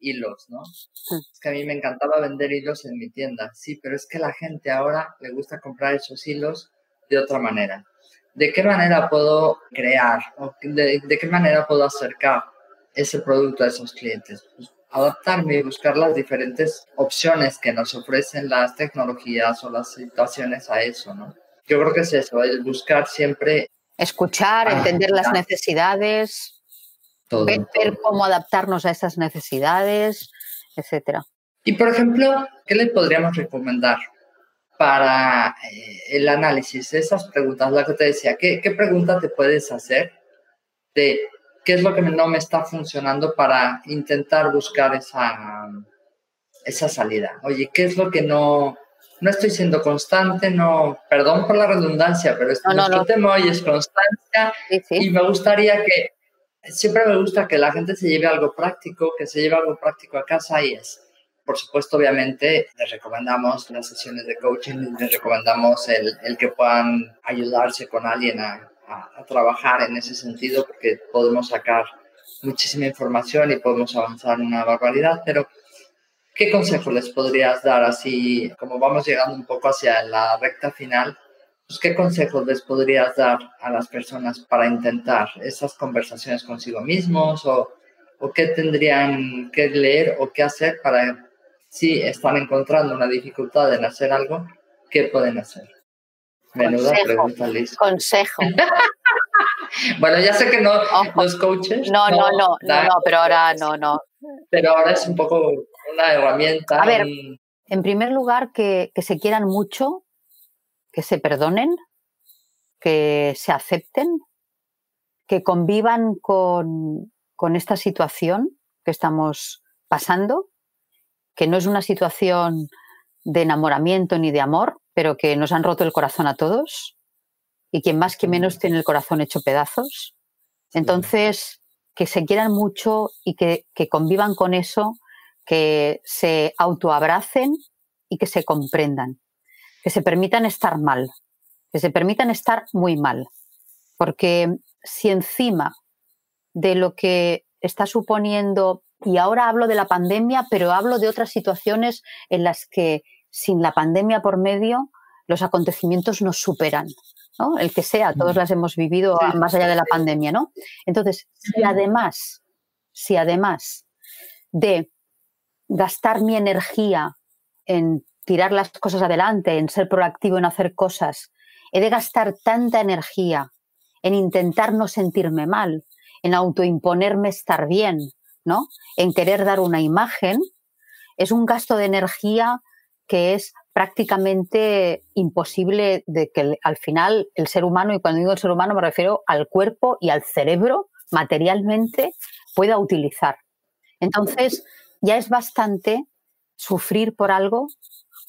hilos, ¿no? Es que a mí me encantaba vender hilos en mi tienda, sí, pero es que la gente ahora le gusta comprar esos hilos de otra manera. ¿De qué manera puedo crear o de, qué manera puedo acercar ese producto a esos clientes? Pues adaptarme y buscar las diferentes opciones que nos ofrecen las tecnologías o las situaciones a eso, ¿no? Yo creo que es eso, el buscar siempre... Escuchar, entender las necesidades, ver, cómo adaptarnos a esas necesidades, etcétera. Y por ejemplo, ¿qué le podríamos recomendar para eh, el análisis de esas preguntas? La que te decía, ¿qué, ¿qué pregunta te puedes hacer de qué es lo que no me está funcionando para intentar buscar esa, esa salida? Oye, ¿qué es lo que no, no estoy siendo constante? No, perdón por la redundancia, pero esto no, tema hoy es constancia y me gustaría que siempre me gusta que la gente se lleve algo práctico, que se lleve algo práctico a casa y es, por supuesto, obviamente, les recomendamos las sesiones de coaching, les recomendamos el, el que puedan ayudarse con alguien a, a, trabajar en ese sentido porque podemos sacar muchísima información y podemos avanzar una barbaridad, pero ¿qué consejo les podrías dar así, como vamos llegando un poco hacia la recta final? Pues, ¿Qué consejos les podrías dar a las personas para intentar esas conversaciones consigo mismos o, o qué tendrían que leer o qué hacer para, si están encontrando una dificultad en hacer algo, qué pueden hacer? Menuda consejo, pregunta, Liz. Consejo. bueno, ya sé que no, los coaches. No, no, no, no, no, pero ahora no, no. Pero ahora es un poco una herramienta. A ver, en primer lugar, que, que se quieran mucho que se perdonen, que se acepten, que convivan con, esta situación que estamos pasando, que no es una situación de enamoramiento ni de amor, pero que nos han roto el corazón a todos y quien más que menos tiene el corazón hecho pedazos. Entonces, que se quieran mucho y que, que convivan con eso, que se autoabracen y que se comprendan que se permitan estar mal, que se permitan estar muy mal. Porque si encima de lo que está suponiendo, y ahora hablo de la pandemia, pero hablo de otras situaciones en las que sin la pandemia por medio los acontecimientos nos superan. ¿no? El que sea, todos mm. las hemos vivido más allá de la pandemia, ¿no? Entonces, si además, si además de gastar mi energía en tirar las cosas adelante, en ser proactivo, en hacer cosas. He de gastar tanta energía en intentar no sentirme mal, en autoimponerme estar bien, ¿no? En querer dar una imagen, es un gasto de energía que es prácticamente imposible de que al final el ser humano, y cuando digo ser humano me refiero al cuerpo y al cerebro materialmente, pueda utilizar. Entonces, ya es bastante sufrir por algo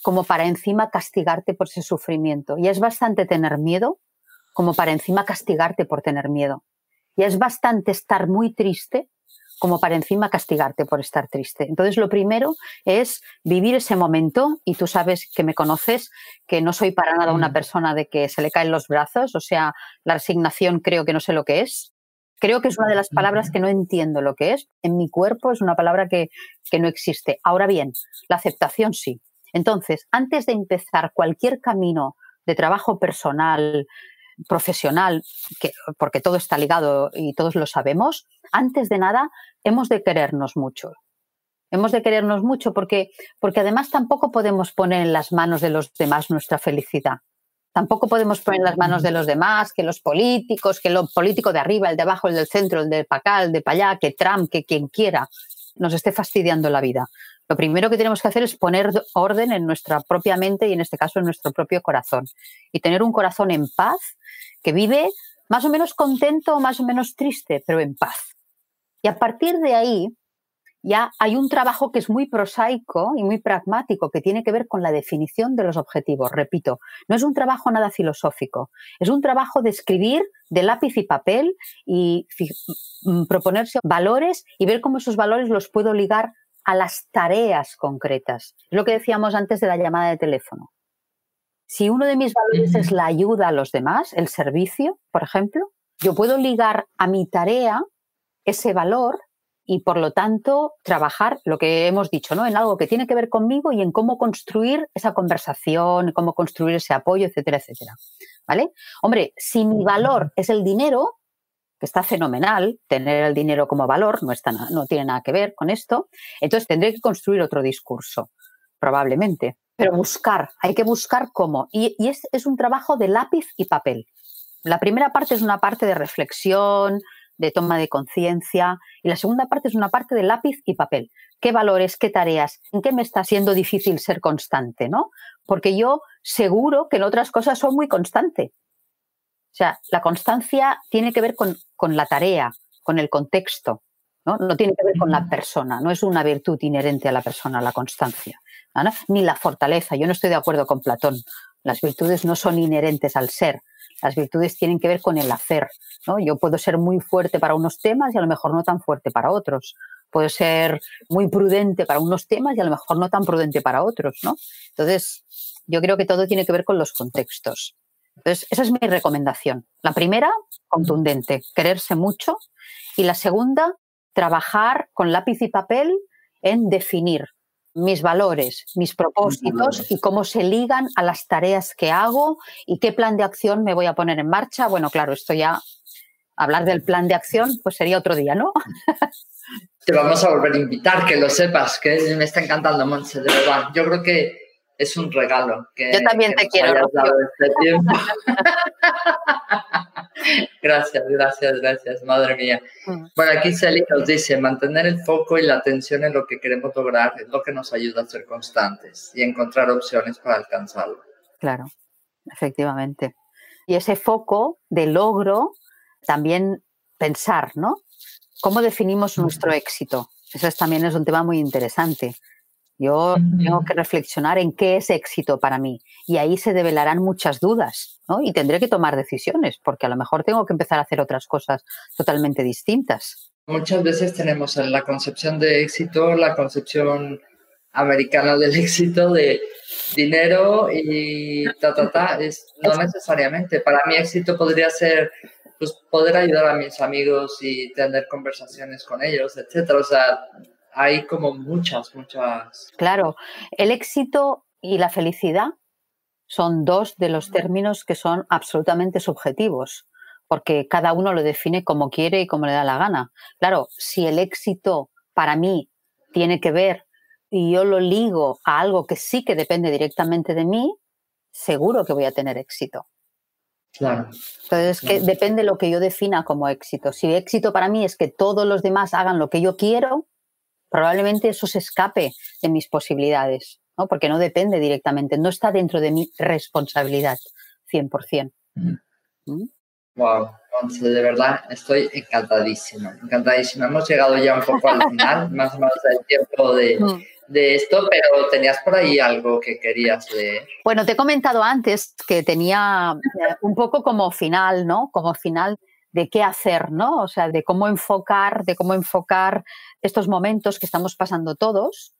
como para encima castigarte por ese sufrimiento. Y es bastante tener miedo como para encima castigarte por tener miedo. Y es bastante estar muy triste como para encima castigarte por estar triste. Entonces, lo primero es vivir ese momento, y tú sabes que me conoces, que no soy para nada una mm. persona de que se le caen los brazos, o sea, la resignación creo que no sé lo que es. Creo que es una de las palabras que no entiendo lo que es. En mi cuerpo es una palabra que, que no existe. Ahora bien, la aceptación sí. Entonces, antes de empezar cualquier camino de trabajo personal, profesional, porque todo está ligado y todos lo sabemos, antes de nada hemos de querernos mucho. Hemos de querernos mucho porque, porque además tampoco podemos poner en las manos de los demás nuestra felicidad. Tampoco podemos poner en las manos de los demás que los políticos, que lo político de arriba, el de abajo, el del centro, el de para el de para allá, que Trump, que quien quiera, nos esté fastidiando la vida. Lo primero que tenemos que hacer es poner orden en nuestra propia mente y en este caso en nuestro propio corazón. Y tener un corazón en paz que vive más o menos contento o más o menos triste, pero en paz. Y a partir de ahí, ya hay un trabajo que es muy prosaico y muy pragmático, que tiene que ver con la definición de los objetivos. Repito, no es un trabajo nada filosófico, es un trabajo de escribir de lápiz y papel y mm, proponerse valores y ver cómo esos valores los puedo ligar a las tareas concretas. Es lo que decíamos antes de la llamada de teléfono. Si uno de mis valores es la ayuda a los demás, el servicio, por ejemplo, yo puedo ligar a mi tarea ese valor y por lo tanto trabajar lo que hemos dicho, ¿no? En algo que tiene que ver conmigo y en cómo construir esa conversación, cómo construir ese apoyo, etcétera, etcétera. ¿Vale? Hombre, si mi valor es el dinero, que está fenomenal, tener el dinero como valor, no, está, no tiene nada que ver con esto, entonces tendré que construir otro discurso, probablemente. Pero buscar, hay que buscar cómo. Y, es, es un trabajo de lápiz y papel. La primera parte es una parte de reflexión, de toma de conciencia. Y la segunda parte es una parte de lápiz y papel. ¿Qué valores, qué tareas, en qué me está siendo difícil ser constante? ¿no? Porque yo seguro que en otras cosas soy muy constante. O sea, la constancia tiene que ver con, la tarea, con el contexto, ¿no? ¿no? tiene que ver con la persona, no es una virtud inherente a la persona, la constancia, ni la fortaleza. Yo no estoy de acuerdo con Platón. Las virtudes no son inherentes al ser, las virtudes tienen que ver con el hacer. ¿no? Yo puedo ser muy fuerte para unos temas y a lo mejor no tan fuerte para otros. Puedo ser muy prudente para unos temas y a lo mejor no tan prudente para otros. ¿no? Entonces, yo creo que todo tiene que ver con los contextos. Entonces, esa es mi recomendación. La primera, contundente, quererse mucho. Y la segunda, trabajar con lápiz y papel en definir mis valores, mis propósitos y cómo se ligan a las tareas que hago y qué plan de acción me voy a poner en marcha. Bueno, claro, esto ya, hablar del plan de acción, pues sería otro día, ¿no? Te vamos a volver a invitar, que lo sepas, que me está encantando, Monse, de verdad. Yo creo que es un regalo. Que, Yo también te quiero. Este gracias, gracias, gracias, madre mía. Mm. Bueno, aquí Celi nos dice, mantener el foco y la atención en lo que queremos lograr es lo que nos ayuda a ser constantes y encontrar opciones para alcanzarlo. Claro, efectivamente. Y ese foco de logro, también pensar, ¿no? ¿Cómo definimos nuestro éxito? Eso también es un tema muy interesante. Yo tengo que reflexionar en qué es éxito para mí y ahí se develarán muchas dudas, ¿no? Y tendré que tomar decisiones porque a lo mejor tengo que empezar a hacer otras cosas totalmente distintas. Muchas veces tenemos en la concepción de éxito la concepción americana del éxito de dinero y ta, ta, ta. Es, no necesariamente. Para mí éxito podría ser pues, poder ayudar a mis amigos y tener conversaciones con ellos, etcétera. O sea, hay como muchas, muchas. Claro, el éxito y la felicidad son dos de los términos que son absolutamente subjetivos, porque cada uno lo define como quiere y como le da la gana. Claro, si el éxito para mí tiene que ver y yo lo ligo a algo que sí que depende directamente de mí, seguro que voy a tener éxito. Claro. Entonces, que depende lo que yo defina como éxito. Si éxito para mí es que todos los demás hagan lo que yo quiero, probablemente eso se escape de mis posibilidades, ¿no? porque no depende directamente, no está dentro de mi responsabilidad 100%. Wow, de verdad estoy encantadísima, encantadísima. Hemos llegado ya un poco al final, más o menos del tiempo de, de esto, pero tenías por ahí algo que querías leer. Bueno, te he comentado antes que tenía eh, un poco como final, ¿no? Como final de qué hacer, ¿no? O sea, de cómo enfocar, de cómo enfocar estos momentos que estamos pasando todos,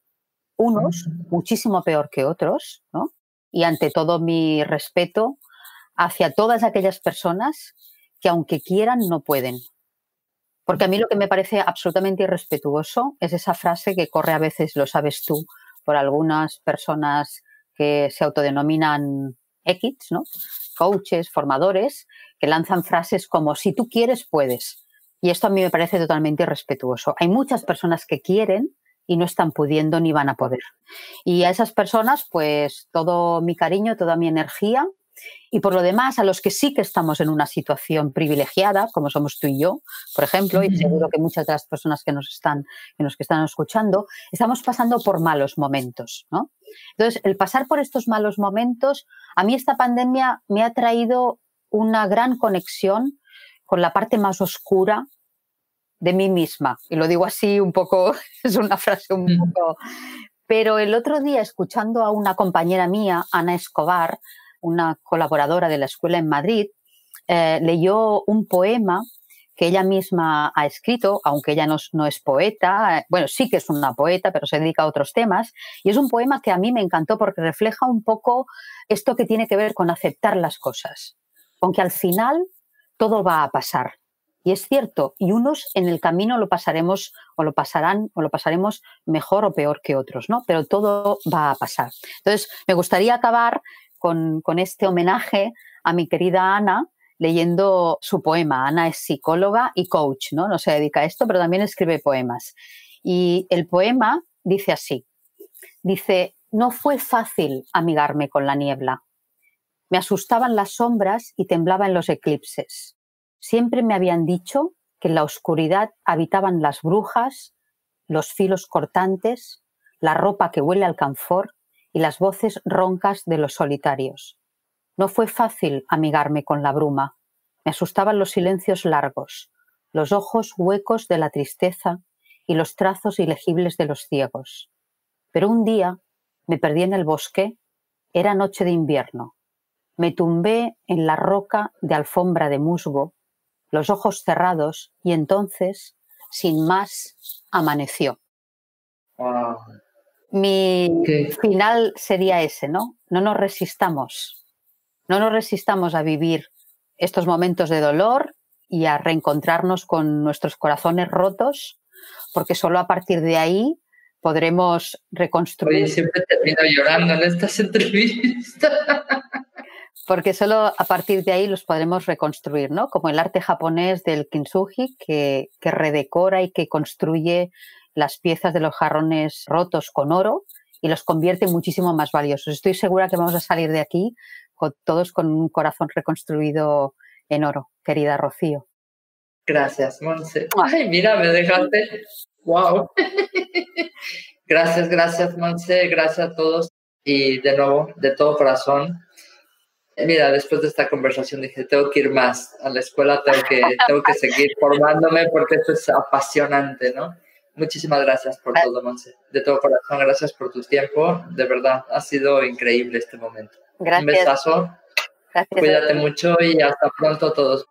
unos muchísimo peor que otros, ¿no? Y ante todo mi respeto hacia todas aquellas personas que aunque quieran no pueden. Porque a mí lo que me parece absolutamente irrespetuoso es esa frase que corre a veces, lo sabes tú, por algunas personas que se autodenominan X, ¿no? Coaches, formadores, que lanzan frases como si tú quieres, puedes. Y esto a mí me parece totalmente irrespetuoso. Hay muchas personas que quieren y no están pudiendo ni van a poder. Y a esas personas, pues todo mi cariño, toda mi energía. Y por lo demás, a los que sí que estamos en una situación privilegiada, como somos tú y yo, por ejemplo, y seguro que muchas de las personas que nos están, que nos están escuchando, estamos pasando por malos momentos, ¿no? Entonces, el pasar por estos malos momentos, a mí esta pandemia me ha traído una gran conexión con la parte más oscura de mí misma. Y lo digo así un poco, es una frase un poco... Pero el otro día, escuchando a una compañera mía, Ana Escobar, una colaboradora de la escuela en Madrid, eh, leyó un poema que ella misma ha escrito, aunque ella no, es poeta, bueno, sí que es una poeta, pero se dedica a otros temas, y es un poema que a mí me encantó porque refleja un poco esto que tiene que ver con aceptar las cosas, con que al final todo va a pasar. Y es cierto, y unos en el camino lo pasaremos o lo pasarán o lo pasaremos mejor o peor que otros, ¿no? Pero todo va a pasar. Entonces, me gustaría acabar con, con este homenaje a mi querida Ana, leyendo su poema. Ana es psicóloga y coach, ¿no? No se dedica a esto, pero también escribe poemas. Y el poema dice así. Dice, no fue fácil amigarme con la niebla. Me asustaban las sombras y temblaba en los eclipses. Siempre me habían dicho que en la oscuridad habitaban las brujas, los filos cortantes, la ropa que huele al canfor y las voces roncas de los solitarios. No fue fácil amigarme con la bruma. Me asustaban los silencios largos, los ojos huecos de la tristeza y los trazos ilegibles de los ciegos. Pero un día me perdí en el bosque, era noche de invierno. Me tumbé en la roca de alfombra de musgo, los ojos cerrados, y entonces, sin más, amaneció. Mi final sería ese, ¿no? No nos resistamos no nos resistamos a vivir estos momentos de dolor y a reencontrarnos con nuestros corazones rotos, porque solo a partir de ahí podremos reconstruir. Oye, siempre termino llorando en estas entrevistas. Porque solo a partir de ahí los podremos reconstruir, ¿no? Como el arte japonés del kintsugi, que, que redecora y que construye las piezas de los jarrones rotos con oro y los convierte muchísimo más valiosos. Estoy segura que vamos a salir de aquí todos con un corazón reconstruido en oro, querida Rocío. Gracias, Monse. Ay, mira, me dejaste. ¡Wow! gracias, gracias, Monse. Gracias a todos. Y de nuevo, de todo corazón. Mira, después de esta conversación dije, tengo que ir más a la escuela, tengo que, tengo que seguir formándome porque esto es apasionante, ¿no? Muchísimas gracias por todo, Monse. De todo corazón, gracias por tu tiempo. De verdad, ha sido increíble este momento. Gracias. Un besazo. Cuídate mucho y hasta pronto todos.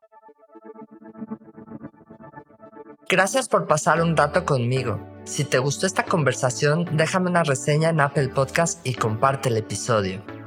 Gracias por pasar un rato conmigo. Si te gustó esta conversación, déjame una reseña en Apple Podcast y comparte el episodio.